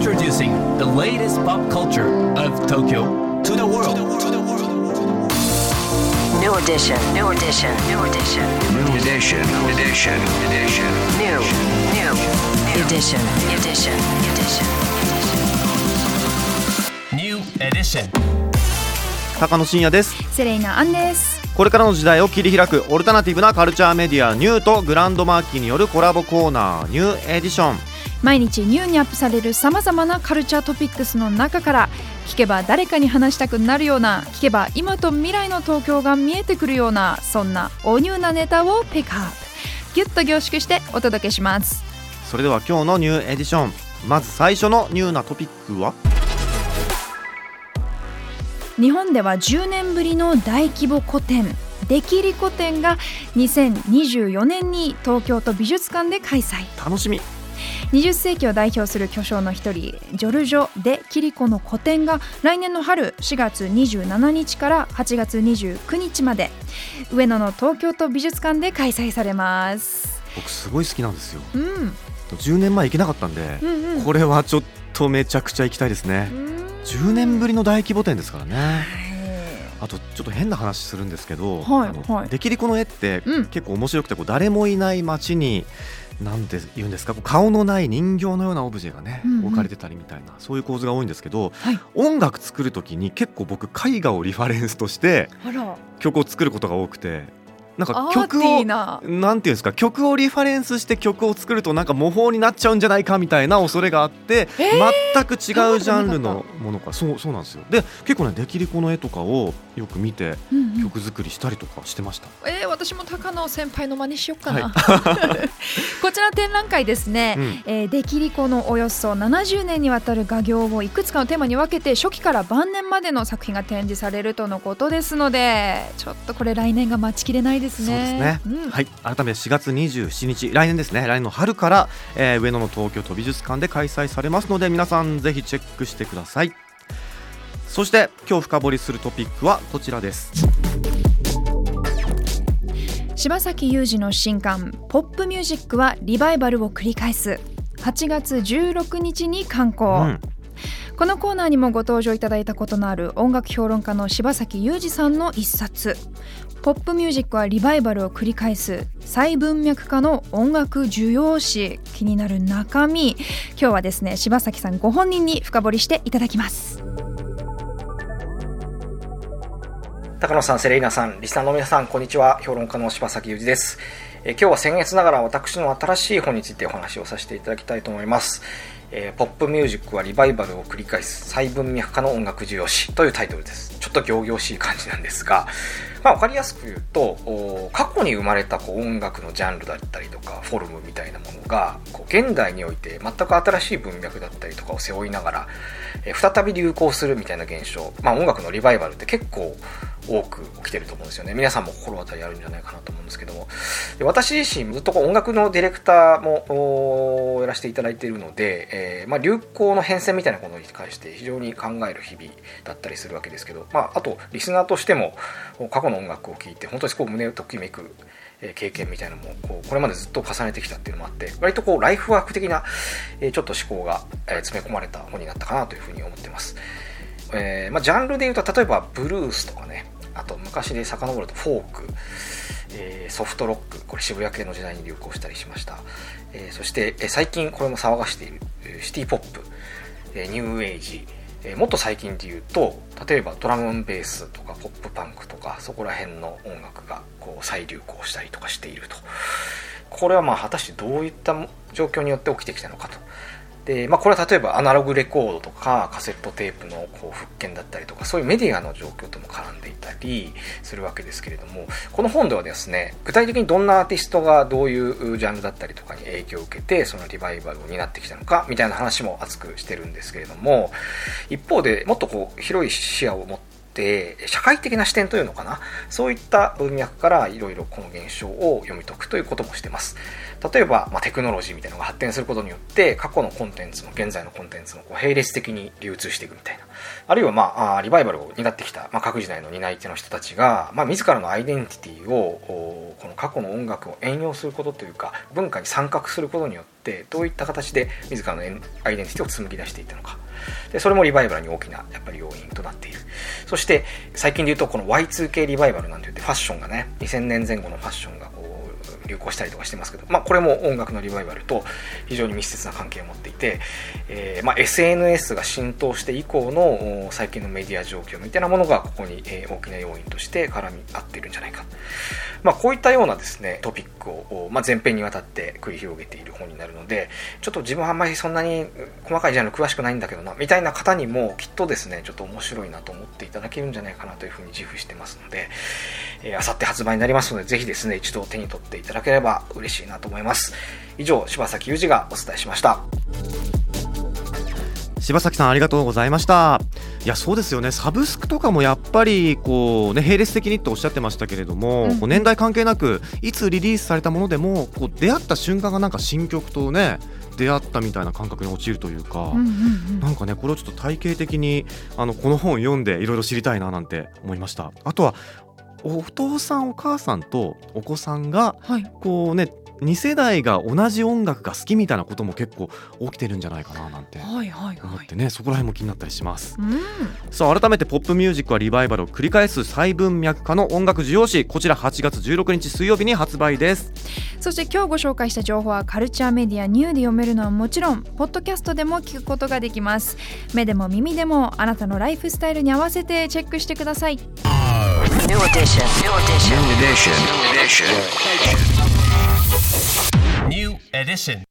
Introducing the latest pop culture of Tokyo to the world. New edition. New edition. New edition. New edition. Edition. Edition. New. New. Edition. Edition. Edition. New edition. 高野真也ですセレイナアンですこれからの時代を切り開くオルタナティブなカルチャーメディアニューとグランドマーキーによるコラボコーナーニューエディション毎日ニューにアップされるさまざまなカルチャートピックスの中から聞けば誰かに話したくなるような聞けば今と未来の東京が見えてくるようなそんなおニューなネタをピックアップ。ギュッと凝縮してお届けします。それでは今日のニューエディション。まず最初のニューなトピックは？日本では10年ぶりの大規模個展できり個展が2024年に東京都美術館で開催。楽しみ20世紀を代表する巨匠の一人ジョルジョ・デ・キリコの個展が来年の春4月27日から8月29日まで上野の東京都美術館で開催されます、僕すごい好きなんですよ。うん、10年前行けなかったんで、うんうん。これはちょっとめちゃくちゃ行きたいですね。10年ぶりの大規模展ですからね。あとちょっと変な話するんですけど、はいはい。できりこの絵ってうん。結構面白くてこう誰もいない街になんて言うんですか？顔のない人形のようなオブジェがね、うんうん。置かれてたりみたいなそういう構図が多いんですけど、はい。音楽作る時に結構僕絵画をリファレンスとして曲を作ることが多くてなんか曲をななんていうんですか曲をリファレンスして曲を作るとなんか模倣になっちゃうんじゃないかみたいな恐れがあって、えー？全く違うジャンルのものか。そうそうなんですよ。で結構ねできりこの絵とかをよく見てうんうん。曲作りしたりとかしてました、えー、私も高野先輩の真似しよっかな、は こちらの展覧会ですね、うん。えー、できりこのおよそ70年にわたる画業をいくつかのテーマに分けて初期から晩年までの作品が展示されるとのことですのでちょっとこれ来年が待ちきれないですね。そうですね、うん。はい。改めて4月27日来年ですね。来年の春から、えー上野の東京都美術館で開催されますので皆さんぜひチェックしてください。そして今日深掘りするトピックはこちらです。柴崎裕二の新刊「ポップミュージック」はリバイバルを繰り返す。8月16日に刊行、うんこのコーナーにもご登場いただいたことのある音楽評論家の柴崎裕二さんの一冊「ポップミュージックはリバイバルを繰り返す再文脈化の音楽需要史」気になる中身今日はですね柴崎さんご本人に深掘りしていただきます高野さん、セレイナさん、リスナーの皆さん、こんにちは。評論家の柴崎裕二です。え今日は先月ながら私の新しい本についてお話をさせていただきたいと思います。えーポップミュージックはリバイバルを繰り返す再文脈化の音楽需要史というタイトルです。ちょっと行々しい感じなんですが、まあ、わかりやすく言うと、過去に生まれたこう音楽のジャンルだったりとか、フォルムみたいなものが、こう現代において全く新しい文脈だったりとかを背負いながら、えー再び流行するみたいな現象、まあ、音楽のリバイバルって結構多く起きてると思うんですよね。皆さんも心当たりあるんじゃないかなと思うんですけども。で私自身ずっとこう音楽のディレクターもやらせていただいているので、えーまあ、流行の変遷みたいなことに関して非常に考える日々だったりするわけですけど、まあ、あとリスナーとしても過去の音楽を聴いて本当にこう胸をときめく経験みたいなのもこうこれまでずっと重ねてきたっていうのもあって割とこうライフワーク的な、ちょっと思考が、詰め込まれた本になったかなというふうに思ってます、えーまあ、ジャンルでいうと例えばブルースとかねあと昔で遡るとフォーク、えーソフトロックこれ渋谷系の時代に流行したりしました、えーそして、え最近これも騒がしているシティポップ、えニューエイジえもっと最近で言うと例えばドラムンベースとかポップパンクとかそこら辺の音楽がこう再流行したりとかしていると。これはまあ果たしてどういった状況によって起きてきたのかと。で、まあ、これは例えばアナログレコードとかカセットテープのこう復権だったりとかそういうメディアの状況とも絡んでいたりするわけですけれどもこの本ではですね具体的にどんなアーティストがどういうジャンルだったりとかに影響を受けてそのリバイバルを担ってきたのかみたいな話も熱くしてるんですけれども一方でもっとこう広い視野を持って社会的な視点というのかな？そういった文脈からいろいろこの現象を読み解くということもしてます。例えば、まあ、テクノロジーみたいなのが発展することによって過去のコンテンツも現在のコンテンツもこう並列的に流通していくみたいな。あるいは、まあ、リバイバルを担ってきた、まあ、各時代の担い手の人たちが、まあ、自らのアイデンティティをこの過去の音楽を援用することというか文化に参画することによってってどういった形で自らのアイデンティティを紡ぎ出していったのか。でそれもリバイバルに大きなやっぱり要因となっている。そして最近で言うとこの Y2K リバイバルなんて言ってファッションがね2000年前後のファッションがこう流行したりとかしてますけど、まあ、これも音楽のリバイバルと非常に密接な関係を持っていて、えーまあ、SNS が浸透して以降の最近のメディア状況みたいなものがここに、えー、大きな要因として絡み合っているんじゃないか、まあ、こういったようなですねトピックを、まあ、前編にわたって繰り広げている本になるのでちょっと自分はあんまりそんなに細かいジャンル詳しくないんだけどなみたいな方にもきっとですねちょっと面白いなと思っていただけるんじゃないかなというふうに自負してますのであさって発売になりますのでぜひですね一度手に取っていただければ嬉しいなと思います。以上柴崎裕二がお伝えしました。柴崎さんありがとうございました。いやそうですよね。サブスクとかもやっぱりこうね並列的にっておっしゃってましたけれども、うん、年代関係なくいつリリースされたものでもこう出会った瞬間がなんか新曲とね出会ったみたいな感覚に陥るというか、うんうんうん、なんかねこれをちょっと体系的にあのこの本を読んでいろいろ知りたいななんて思いました。あとはお父さんお母さんとお子さんがこうね、2世代が同じ音楽が好きみたいなことも結構起きてるんじゃないかななんて思ってね、そこら辺も気になったりします、うん、さあ改めてポップミュージックはリバイバルを繰り返す細分脈化の音楽需要誌こちら8月16日水曜日に発売ですそして今日ご紹介した情報はカルチャーメディアニューで読めるのはもちろんポッドキャストでも聞くことができます目でも耳でもあなたのライフスタイルに合わせてチェックしてください New edition. New edition. New edition. New edition. Edition.